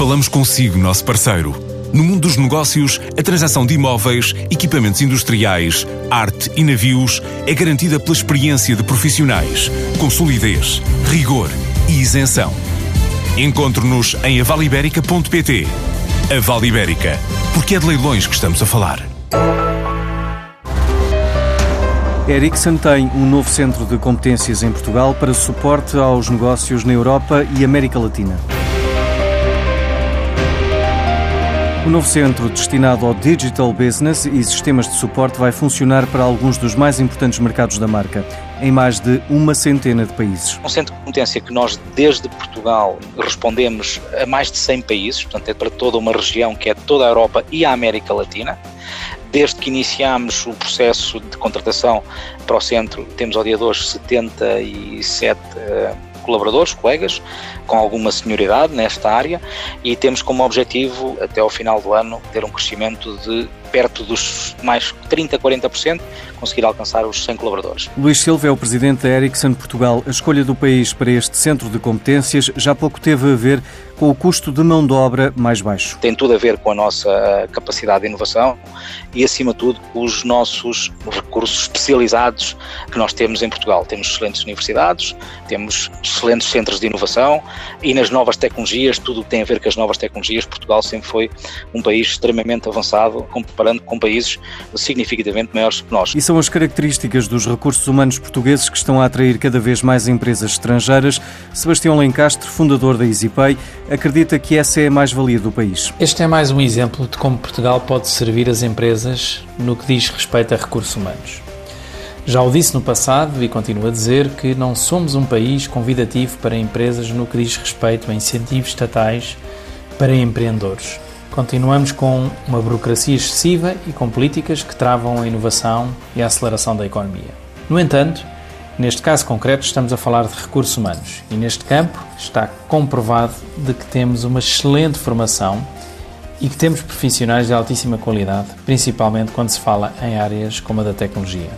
Falamos consigo, nosso parceiro. No mundo dos negócios, a transação de imóveis, equipamentos industriais, arte e navios é garantida pela experiência de profissionais, com solidez, rigor e isenção. Encontre-nos em avaliberica.pt. A Vale Ibérica, porque é de leilões que estamos a falar. Ericsson tem um novo centro de competências em Portugal para suporte aos negócios na Europa e América Latina. O novo centro, destinado ao digital business e sistemas de suporte, vai funcionar para alguns dos mais importantes mercados da marca, em mais de uma centena de países. Um centro de competência que nós, desde Portugal, respondemos a mais de 100 países, portanto, é para toda uma região que é toda a Europa e a América Latina. Desde que iniciámos o processo de contratação para o centro, temos ao dia de hoje 77 colaboradores, colegas, com alguma senioridade nesta área e temos como objetivo, até ao final do ano, ter um crescimento de perto dos mais 30%, 40%, conseguir alcançar os 100 colaboradores. Luís Silva é o presidente da Ericsson Portugal. A escolha do país para este centro de competências já pouco teve a ver com o custo de mão de obra mais baixo. Tem tudo a ver com a nossa capacidade de inovação e, acima de tudo, os nossos recursos especializados que nós temos em Portugal. Temos excelentes universidades, temos excelentes centros de inovação e nas novas tecnologias, tudo o que tem a ver com as novas tecnologias, Portugal sempre foi um país extremamente avançado comparando com países significativamente maiores que nós. E são as características dos recursos humanos portugueses que estão a atrair cada vez mais empresas estrangeiras. Sebastião Lencastre, fundador da EasyPay, acredita que essa é a mais-valia do país. Este é mais um exemplo de como Portugal pode servir as empresas no que diz respeito a recursos humanos. Já o disse no passado e continuo a dizer que não somos um país convidativo para empresas no que diz respeito a incentivos estatais para empreendedores. Continuamos com uma burocracia excessiva e com políticas que travam a inovação e a aceleração da economia. No entanto, Neste caso concreto, estamos a falar de recursos humanos e neste campo está comprovado de que temos uma excelente formação e que temos profissionais de altíssima qualidade, principalmente quando se fala em áreas como a da tecnologia.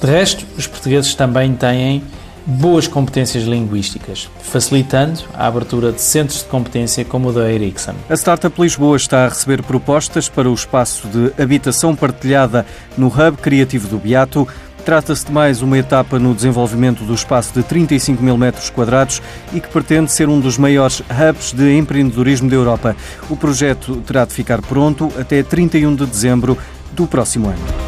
De resto, os portugueses também têm boas competências linguísticas, facilitando a abertura de centros de competência como o da Ericsson. A Startup Lisboa está a receber propostas para o espaço de habitação partilhada no Hub Criativo do Beato. Trata-se de mais uma etapa no desenvolvimento do espaço de 35 mil metros quadrados e que pretende ser um dos maiores hubs de empreendedorismo da Europa. O projeto terá de ficar pronto até 31 de dezembro do próximo ano.